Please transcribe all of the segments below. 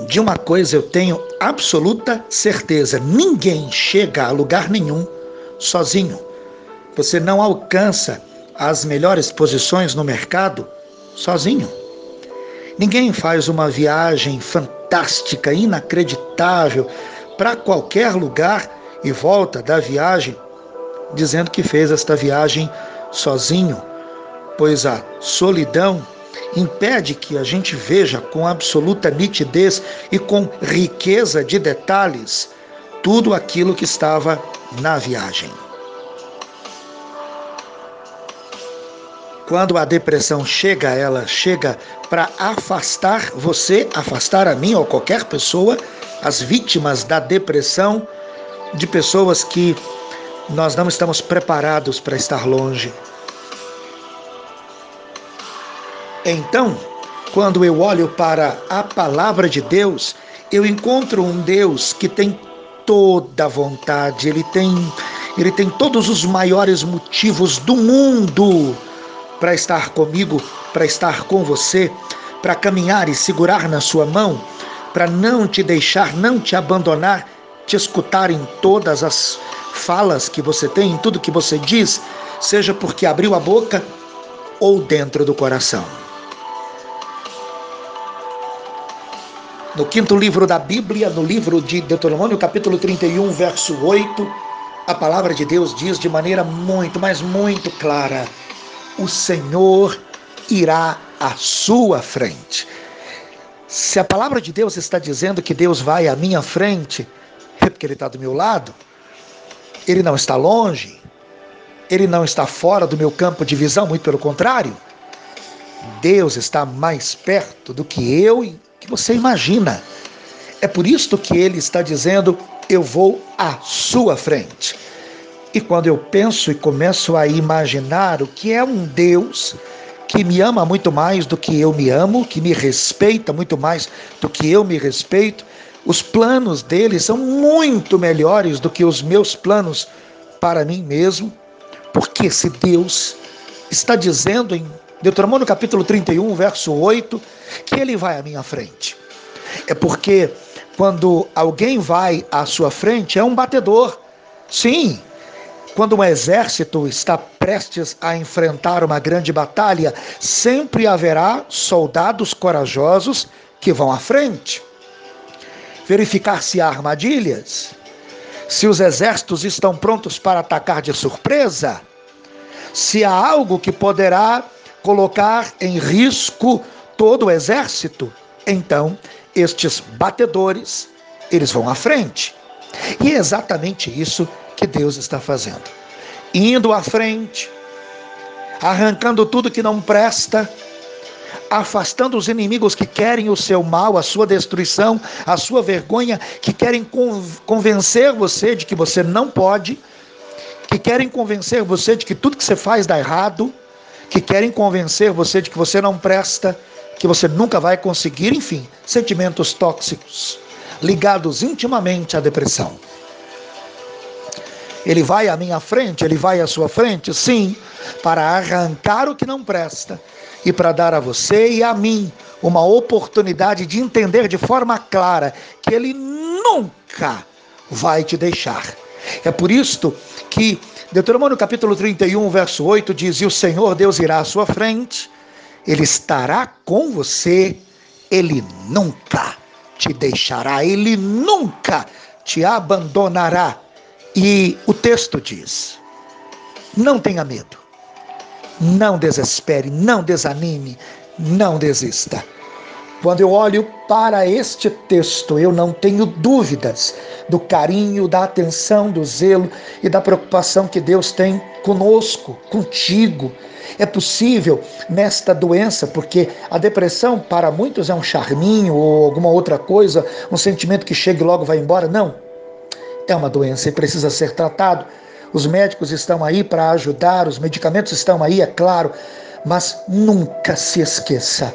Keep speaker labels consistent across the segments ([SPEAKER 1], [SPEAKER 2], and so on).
[SPEAKER 1] de uma coisa eu tenho absoluta certeza: ninguém chega a lugar nenhum sozinho. Você não alcança as melhores posições no mercado sozinho. Ninguém faz uma viagem fantástica, inacreditável para qualquer lugar e volta da viagem dizendo que fez esta viagem sozinho, pois a solidão impede que a gente veja com absoluta nitidez e com riqueza de detalhes tudo aquilo que estava na viagem. Quando a depressão chega, ela chega para afastar você, afastar a mim ou qualquer pessoa, as vítimas da depressão, de pessoas que nós não estamos preparados para estar longe. Então, quando eu olho para a palavra de Deus, eu encontro um Deus que tem toda a vontade, ele tem, ele tem todos os maiores motivos do mundo para estar comigo, para estar com você, para caminhar e segurar na sua mão, para não te deixar, não te abandonar, te escutar em todas as falas que você tem, em tudo que você diz, seja porque abriu a boca ou dentro do coração. No quinto livro da Bíblia, no livro de Deuteronômio, capítulo 31, verso 8, a palavra de Deus diz de maneira muito, mas muito clara: o Senhor irá à sua frente. Se a palavra de Deus está dizendo que Deus vai à minha frente, é porque Ele está do meu lado, Ele não está longe, Ele não está fora do meu campo de visão, muito pelo contrário. Deus está mais perto do que eu que você imagina. É por isso que ele está dizendo: Eu vou à sua frente. E quando eu penso e começo a imaginar o que é um Deus que me ama muito mais do que eu me amo, que me respeita muito mais do que eu me respeito, os planos dele são muito melhores do que os meus planos para mim mesmo, porque se Deus está dizendo em Deuteronômio capítulo 31, verso 8, que ele vai à minha frente. É porque quando alguém vai à sua frente, é um batedor. Sim, quando um exército está prestes a enfrentar uma grande batalha, sempre haverá soldados corajosos que vão à frente. Verificar se há armadilhas, se os exércitos estão prontos para atacar de surpresa, se há algo que poderá colocar em risco todo o exército, então estes batedores, eles vão à frente. E é exatamente isso que Deus está fazendo. Indo à frente, arrancando tudo que não presta, afastando os inimigos que querem o seu mal, a sua destruição, a sua vergonha, que querem convencer você de que você não pode, que querem convencer você de que tudo que você faz dá errado, que querem convencer você de que você não presta, que você nunca vai conseguir, enfim, sentimentos tóxicos ligados intimamente à depressão. Ele vai à minha frente, ele vai à sua frente, sim, para arrancar o que não presta e para dar a você e a mim uma oportunidade de entender de forma clara que ele nunca vai te deixar. É por isto que Deuteronômio capítulo 31, verso 8 diz: E o Senhor Deus irá à sua frente, ele estará com você, ele nunca te deixará, ele nunca te abandonará. E o texto diz: Não tenha medo, não desespere, não desanime, não desista. Quando eu olho para este texto, eu não tenho dúvidas do carinho, da atenção, do zelo e da preocupação que Deus tem conosco, contigo. É possível nesta doença, porque a depressão para muitos é um charminho ou alguma outra coisa, um sentimento que chega e logo vai embora. Não. É uma doença e precisa ser tratado. Os médicos estão aí para ajudar, os medicamentos estão aí, é claro, mas nunca se esqueça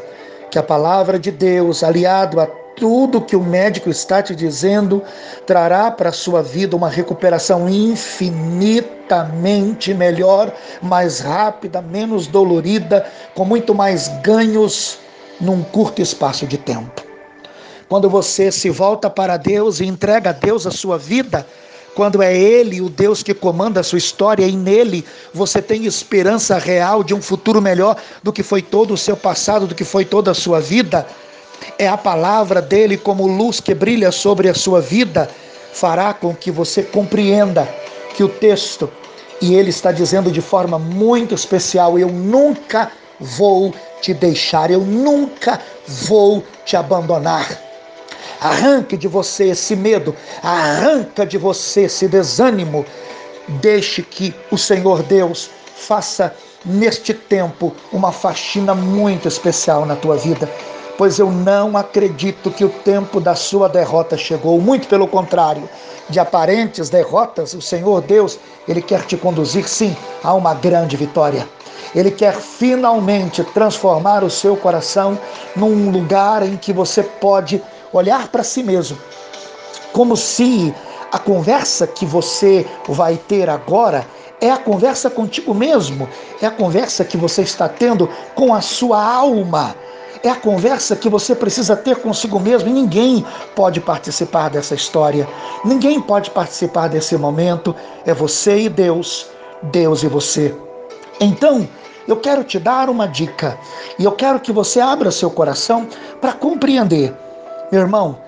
[SPEAKER 1] que a palavra de Deus, aliado a tudo que o médico está te dizendo, trará para a sua vida uma recuperação infinitamente melhor, mais rápida, menos dolorida, com muito mais ganhos num curto espaço de tempo. quando você se volta para Deus e entrega a Deus a sua vida, quando é Ele o Deus que comanda a sua história e nele você tem esperança real de um futuro melhor do que foi todo o seu passado, do que foi toda a sua vida, é a palavra dele como luz que brilha sobre a sua vida, fará com que você compreenda que o texto, e ele está dizendo de forma muito especial: Eu nunca vou te deixar, eu nunca vou te abandonar. Arranque de você esse medo, arranca de você esse desânimo. Deixe que o Senhor Deus faça neste tempo uma faxina muito especial na tua vida, pois eu não acredito que o tempo da sua derrota chegou, muito pelo contrário. De aparentes derrotas, o Senhor Deus, ele quer te conduzir sim a uma grande vitória. Ele quer finalmente transformar o seu coração num lugar em que você pode olhar para si mesmo, como se a conversa que você vai ter agora é a conversa contigo mesmo, é a conversa que você está tendo com a sua alma. É a conversa que você precisa ter consigo mesmo e ninguém pode participar dessa história. Ninguém pode participar desse momento. É você e Deus, Deus e você. Então, eu quero te dar uma dica e eu quero que você abra seu coração para compreender. Meu irmão,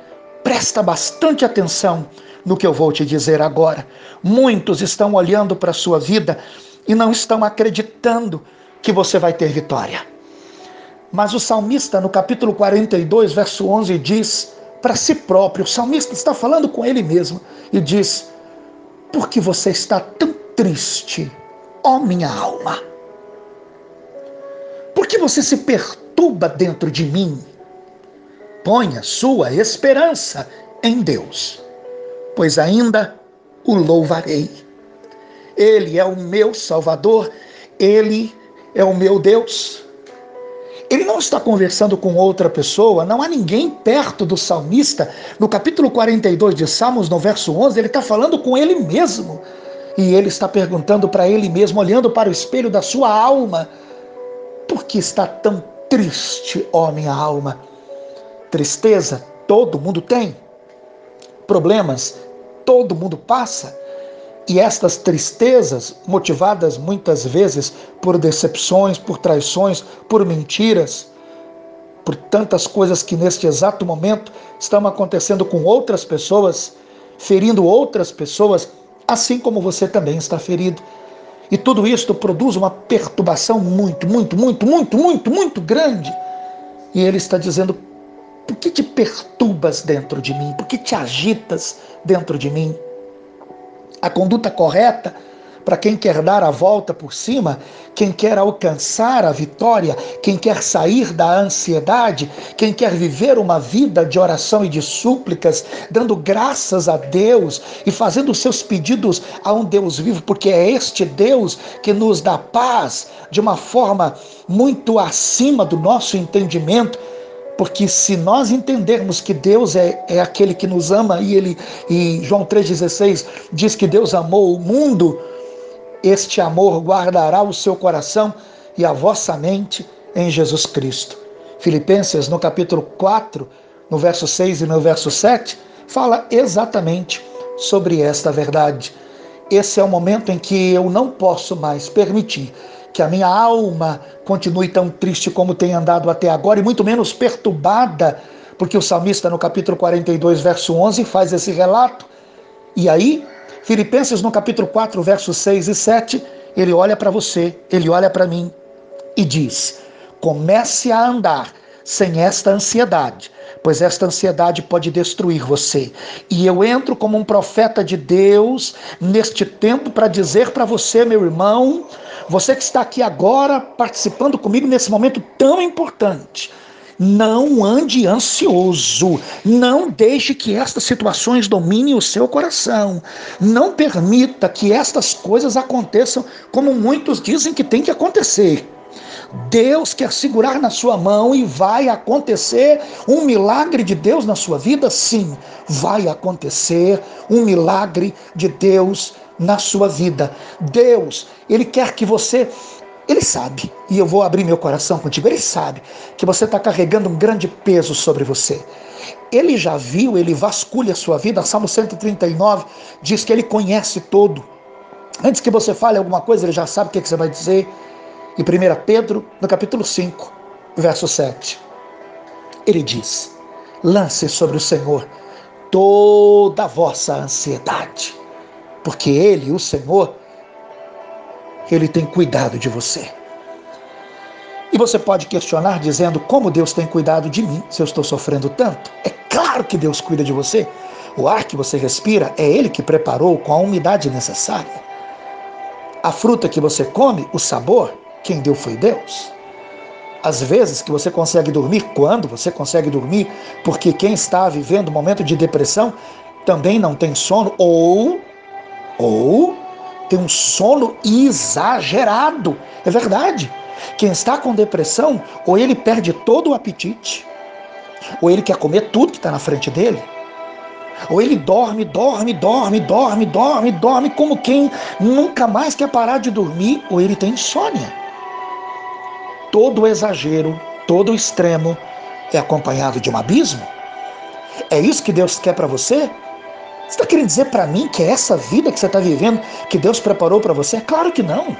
[SPEAKER 1] presta bastante atenção no que eu vou te dizer agora. Muitos estão olhando para a sua vida e não estão acreditando que você vai ter vitória. Mas o salmista, no capítulo 42, verso 11, diz para si próprio: o salmista está falando com ele mesmo e diz: Por que você está tão triste, ó minha alma? Por que você se perturba dentro de mim? Ponha sua esperança em Deus, pois ainda o louvarei. Ele é o meu Salvador, ele é o meu Deus. Ele não está conversando com outra pessoa, não há ninguém perto do salmista. No capítulo 42 de Salmos, no verso 11, ele está falando com ele mesmo. E ele está perguntando para ele mesmo, olhando para o espelho da sua alma: por que está tão triste, ó minha alma? Tristeza, todo mundo tem. Problemas, todo mundo passa. E estas tristezas, motivadas muitas vezes por decepções, por traições, por mentiras, por tantas coisas que neste exato momento estão acontecendo com outras pessoas, ferindo outras pessoas, assim como você também está ferido. E tudo isto produz uma perturbação muito, muito, muito, muito, muito, muito grande. E ele está dizendo: por que te perturbas dentro de mim? Por que te agitas dentro de mim? A conduta correta para quem quer dar a volta por cima, quem quer alcançar a vitória, quem quer sair da ansiedade, quem quer viver uma vida de oração e de súplicas, dando graças a Deus e fazendo seus pedidos a um Deus vivo, porque é este Deus que nos dá paz de uma forma muito acima do nosso entendimento porque se nós entendermos que Deus é, é aquele que nos ama e ele e João 3,16 diz que Deus amou o mundo, este amor guardará o seu coração e a vossa mente em Jesus Cristo. Filipenses, no capítulo 4, no verso 6 e no verso 7, fala exatamente sobre esta verdade. Esse é o momento em que eu não posso mais permitir que a minha alma continue tão triste como tem andado até agora e muito menos perturbada, porque o salmista no capítulo 42, verso 11 faz esse relato. E aí Filipenses no capítulo 4, versos 6 e 7, ele olha para você, ele olha para mim e diz: comece a andar sem esta ansiedade, pois esta ansiedade pode destruir você. E eu entro como um profeta de Deus neste tempo para dizer para você, meu irmão, você que está aqui agora participando comigo nesse momento tão importante, não ande ansioso. Não deixe que estas situações dominem o seu coração. Não permita que estas coisas aconteçam como muitos dizem que tem que acontecer. Deus quer segurar na sua mão e vai acontecer um milagre de Deus na sua vida? Sim, vai acontecer um milagre de Deus na sua vida. Deus, Ele quer que você Ele sabe, e eu vou abrir meu coração contigo, ele sabe que você está carregando um grande peso sobre você. Ele já viu, ele vasculha a sua vida. Salmo 139 diz que ele conhece todo. Antes que você fale alguma coisa, ele já sabe o que, você vai dizer. E 1 Pedro, no capítulo 5, verso 7, ele diz: Lance sobre o Senhor toda a vossa ansiedade, porque Ele, o Senhor, Ele tem cuidado de você. E você pode questionar dizendo como Deus tem cuidado de mim se eu estou sofrendo tanto. É claro que Deus cuida de você. O ar que você respira é Ele que preparou com a umidade necessária. A fruta que você come, o sabor, quem deu foi Deus. Às vezes que você consegue dormir, quando você consegue dormir, porque quem está vivendo um momento de depressão também não tem sono, ou, ou tem um sono exagerado. É verdade. Quem está com depressão, ou ele perde todo o apetite, ou ele quer comer tudo que está na frente dele, ou ele dorme, dorme, dorme, dorme, dorme, dorme, como quem nunca mais quer parar de dormir, ou ele tem insônia. Todo exagero, todo extremo é acompanhado de um abismo. É isso que Deus quer para você? Você está querendo dizer para mim que é essa vida que você está vivendo que Deus preparou para você? Claro que não.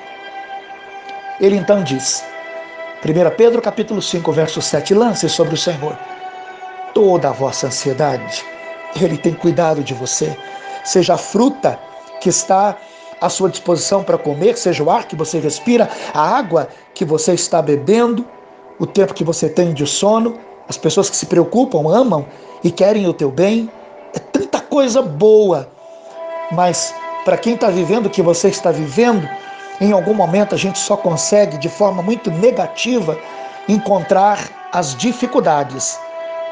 [SPEAKER 1] Ele então diz, 1 Pedro capítulo 5, verso 7, lance sobre o Senhor toda a vossa ansiedade. Ele tem cuidado de você. Seja a fruta que está à sua disposição para comer, seja o ar que você respira, a água que você está bebendo, o tempo que você tem de sono, as pessoas que se preocupam, amam e querem o teu bem. É tanta coisa boa. Mas para quem está vivendo o que você está vivendo, em algum momento a gente só consegue, de forma muito negativa, encontrar as dificuldades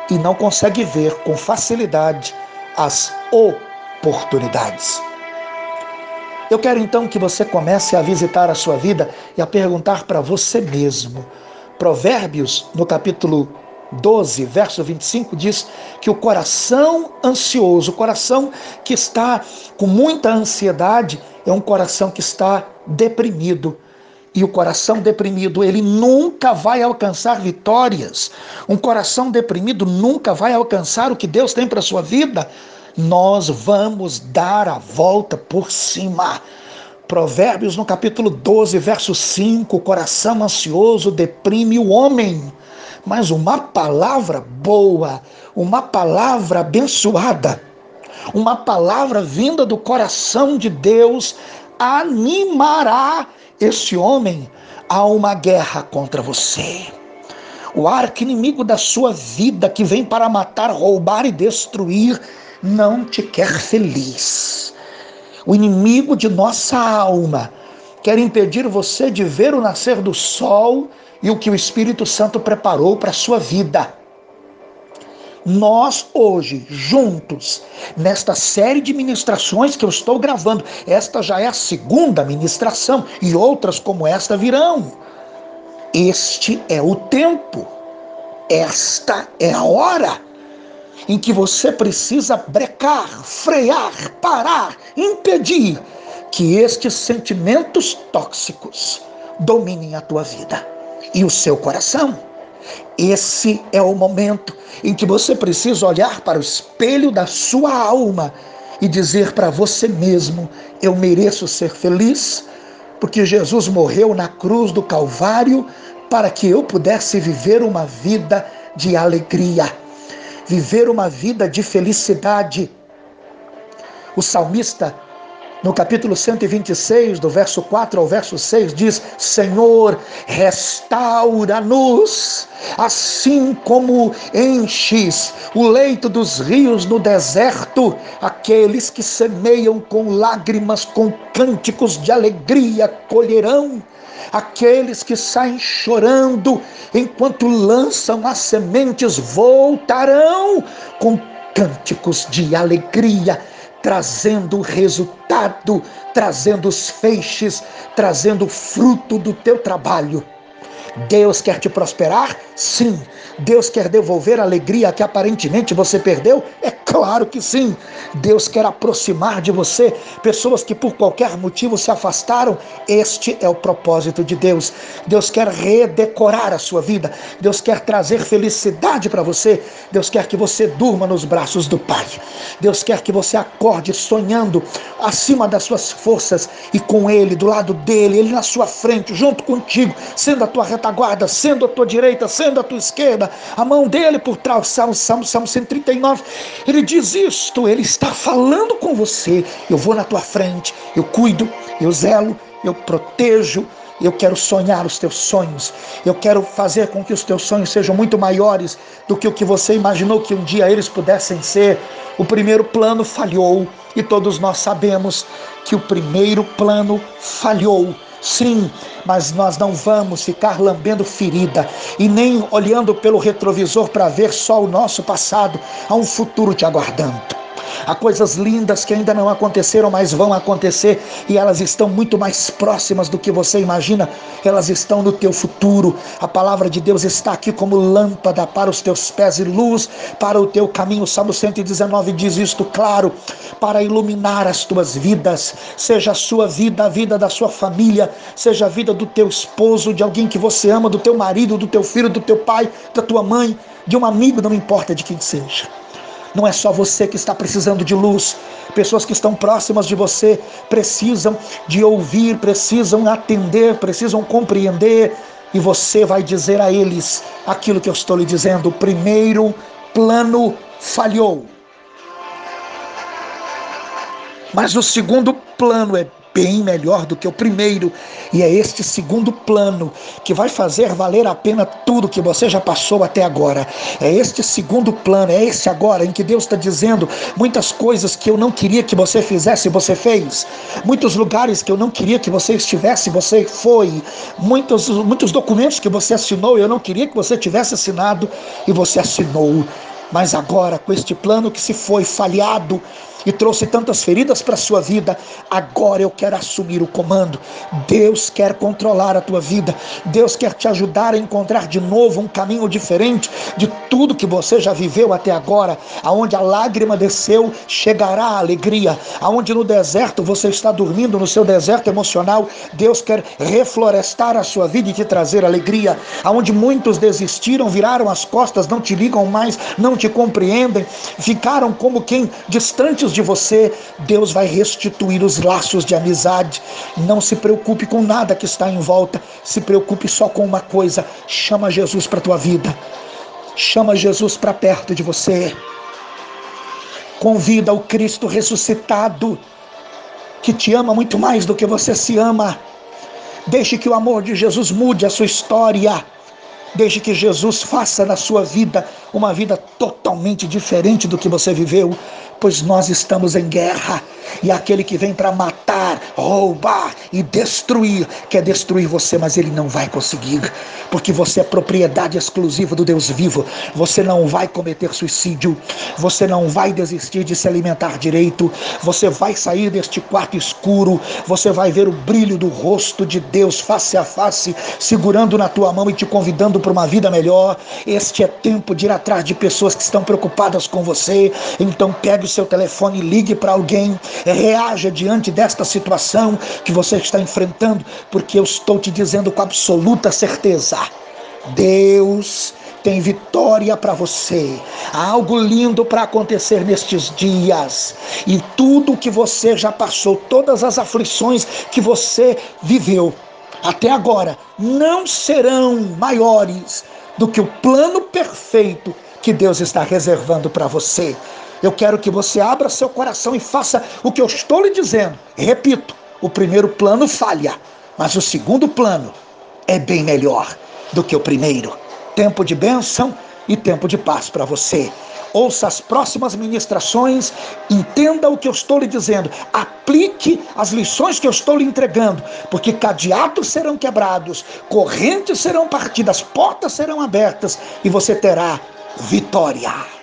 [SPEAKER 1] e não consegue ver com facilidade as oportunidades. Eu quero então que você comece a visitar a sua vida e a perguntar para você mesmo. Provérbios, no capítulo 12, verso 25, diz que o coração ansioso, o coração que está com muita ansiedade, é um coração que está deprimido. E o coração deprimido, ele nunca vai alcançar vitórias. Um coração deprimido nunca vai alcançar o que Deus tem para a sua vida. Nós vamos dar a volta por cima. Provérbios no capítulo 12, verso 5: o coração ansioso deprime o homem, mas uma palavra boa, uma palavra abençoada, uma palavra vinda do coração de Deus animará esse homem a uma guerra contra você. O arco inimigo da sua vida que vem para matar, roubar e destruir não te quer feliz. O inimigo de nossa alma quer impedir você de ver o nascer do sol e o que o Espírito Santo preparou para a sua vida nós hoje, juntos, nesta série de ministrações que eu estou gravando, esta já é a segunda ministração e outras como esta virão. Este é o tempo, esta é a hora em que você precisa brecar, frear, parar, impedir que estes sentimentos tóxicos dominem a tua vida e o seu coração. Esse é o momento em que você precisa olhar para o espelho da sua alma e dizer para você mesmo: Eu mereço ser feliz, porque Jesus morreu na cruz do Calvário para que eu pudesse viver uma vida de alegria, viver uma vida de felicidade. O salmista no capítulo 126, do verso 4 ao verso 6, diz: Senhor, restaura-nos, assim como enches o leito dos rios no deserto, aqueles que semeiam com lágrimas, com cânticos de alegria colherão. Aqueles que saem chorando enquanto lançam as sementes voltarão com cânticos de alegria trazendo resultado, trazendo os feixes, trazendo fruto do teu trabalho. Deus quer te prosperar? Sim. Deus quer devolver a alegria que aparentemente você perdeu? É claro que sim. Deus quer aproximar de você pessoas que por qualquer motivo se afastaram. Este é o propósito de Deus. Deus quer redecorar a sua vida. Deus quer trazer felicidade para você. Deus quer que você durma nos braços do Pai. Deus quer que você acorde sonhando acima das suas forças e com Ele, do lado dele, Ele na sua frente, junto contigo, sendo a tua retaguarda, sendo a tua direita, sendo a tua esquerda, a mão dele por trás. Salmo, Salmo, Salmo 139. Ele diz isto, ele está falando com você. Eu vou na tua frente, eu cuido, eu zelo, eu protejo, eu quero sonhar os teus sonhos. Eu quero fazer com que os teus sonhos sejam muito maiores do que o que você imaginou que um dia eles pudessem ser. O primeiro plano falhou e todos nós sabemos que o primeiro plano falhou. Sim, mas nós não vamos ficar lambendo ferida e nem olhando pelo retrovisor para ver só o nosso passado. Há um futuro te aguardando. Há coisas lindas que ainda não aconteceram, mas vão acontecer e elas estão muito mais próximas do que você imagina. Elas estão no teu futuro. A palavra de Deus está aqui como lâmpada para os teus pés e luz para o teu caminho. O Salmo 119 diz isto claro, para iluminar as tuas vidas, seja a sua vida, a vida da sua família, seja a vida do teu esposo, de alguém que você ama, do teu marido, do teu filho, do teu pai, da tua mãe, de um amigo, não importa de quem seja. Não é só você que está precisando de luz. Pessoas que estão próximas de você precisam de ouvir, precisam atender, precisam compreender. E você vai dizer a eles aquilo que eu estou lhe dizendo. O primeiro plano falhou. Mas o segundo plano é bem melhor do que o primeiro. E é este segundo plano que vai fazer valer a pena tudo que você já passou até agora. É este segundo plano, é esse agora em que Deus está dizendo muitas coisas que eu não queria que você fizesse, você fez. Muitos lugares que eu não queria que você estivesse, você foi. Muitos, muitos documentos que você assinou, eu não queria que você tivesse assinado e você assinou. Mas agora, com este plano que se foi falhado, e trouxe tantas feridas para a sua vida, agora eu quero assumir o comando. Deus quer controlar a tua vida. Deus quer te ajudar a encontrar de novo um caminho diferente de tudo que você já viveu até agora. Aonde a lágrima desceu, chegará a alegria. Aonde no deserto você está dormindo no seu deserto emocional, Deus quer reflorestar a sua vida e te trazer alegria. Aonde muitos desistiram, viraram as costas, não te ligam mais, não te compreendem, ficaram como quem distantes de você, Deus vai restituir os laços de amizade. Não se preocupe com nada que está em volta, se preocupe só com uma coisa: chama Jesus para a tua vida, chama Jesus para perto de você. Convida o Cristo ressuscitado, que te ama muito mais do que você se ama. Deixe que o amor de Jesus mude a sua história. Deixe que Jesus faça na sua vida uma vida totalmente diferente do que você viveu pois nós estamos em guerra. E aquele que vem para matar, roubar e destruir, quer destruir você, mas ele não vai conseguir, porque você é propriedade exclusiva do Deus vivo. Você não vai cometer suicídio, você não vai desistir de se alimentar direito, você vai sair deste quarto escuro, você vai ver o brilho do rosto de Deus face a face, segurando na tua mão e te convidando para uma vida melhor. Este é tempo de ir atrás de pessoas que estão preocupadas com você. Então pegue o seu telefone, ligue para alguém, reaja diante desta situação que você está enfrentando, porque eu estou te dizendo com absoluta certeza: Deus tem vitória para você. Há algo lindo para acontecer nestes dias. E tudo que você já passou, todas as aflições que você viveu até agora, não serão maiores do que o plano perfeito que Deus está reservando para você. Eu quero que você abra seu coração e faça o que eu estou lhe dizendo. repito, o primeiro plano falha, mas o segundo plano é bem melhor do que o primeiro. Tempo de bênção e tempo de paz para você. Ouça as próximas ministrações, entenda o que eu estou lhe dizendo, aplique as lições que eu estou lhe entregando, porque cadeados serão quebrados, correntes serão partidas, portas serão abertas e você terá vitória.